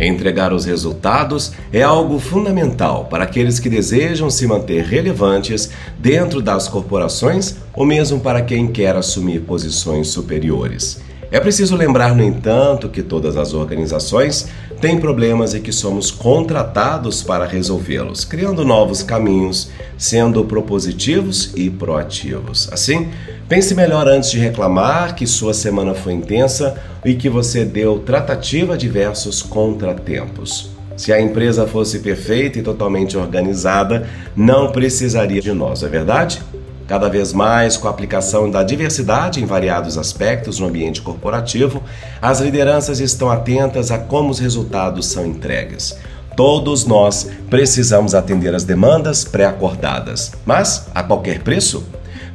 Entregar os resultados é algo fundamental para aqueles que desejam se manter relevantes dentro das corporações ou mesmo para quem quer assumir posições superiores. É preciso lembrar, no entanto, que todas as organizações têm problemas e que somos contratados para resolvê-los, criando novos caminhos, sendo propositivos e proativos. Assim, pense melhor antes de reclamar que sua semana foi intensa e que você deu tratativa a diversos contratempos. Se a empresa fosse perfeita e totalmente organizada, não precisaria de nós, é verdade? Cada vez mais, com a aplicação da diversidade em variados aspectos no ambiente corporativo, as lideranças estão atentas a como os resultados são entregues. Todos nós precisamos atender às demandas pré-acordadas, mas a qualquer preço?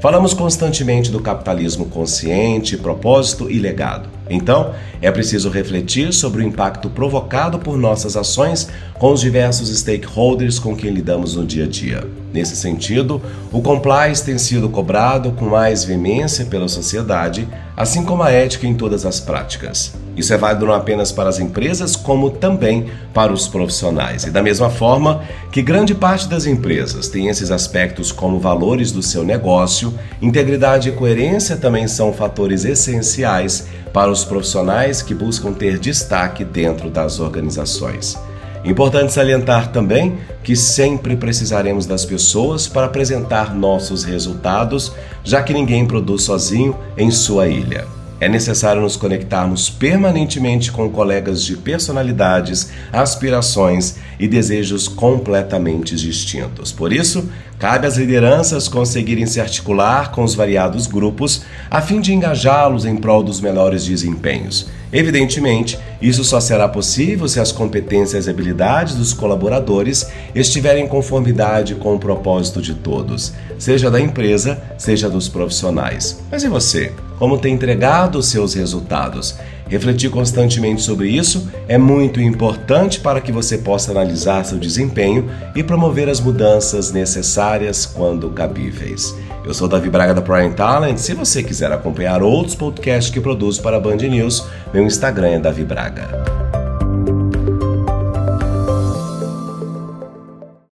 Falamos constantemente do capitalismo consciente, propósito e legado. Então, é preciso refletir sobre o impacto provocado por nossas ações com os diversos stakeholders com quem lidamos no dia a dia. Nesse sentido, o compliance tem sido cobrado com mais veemência pela sociedade, assim como a ética em todas as práticas. Isso é válido não apenas para as empresas, como também para os profissionais. E da mesma forma que grande parte das empresas tem esses aspectos como valores do seu negócio, integridade e coerência também são fatores essenciais para os profissionais que buscam ter destaque dentro das organizações. Importante salientar também que sempre precisaremos das pessoas para apresentar nossos resultados, já que ninguém produz sozinho em sua ilha. É necessário nos conectarmos permanentemente com colegas de personalidades, aspirações e desejos completamente distintos. Por isso, cabe às lideranças conseguirem se articular com os variados grupos a fim de engajá-los em prol dos melhores desempenhos. Evidentemente, isso só será possível se as competências e habilidades dos colaboradores estiverem em conformidade com o propósito de todos, seja da empresa, seja dos profissionais. Mas e você? Como tem entregado os seus resultados? Refletir constantemente sobre isso é muito importante para que você possa analisar seu desempenho e promover as mudanças necessárias quando cabíveis. Eu sou Davi Braga da Prime Talent. Se você quiser acompanhar outros podcasts que produzo para a Band News, meu Instagram é Davi Braga.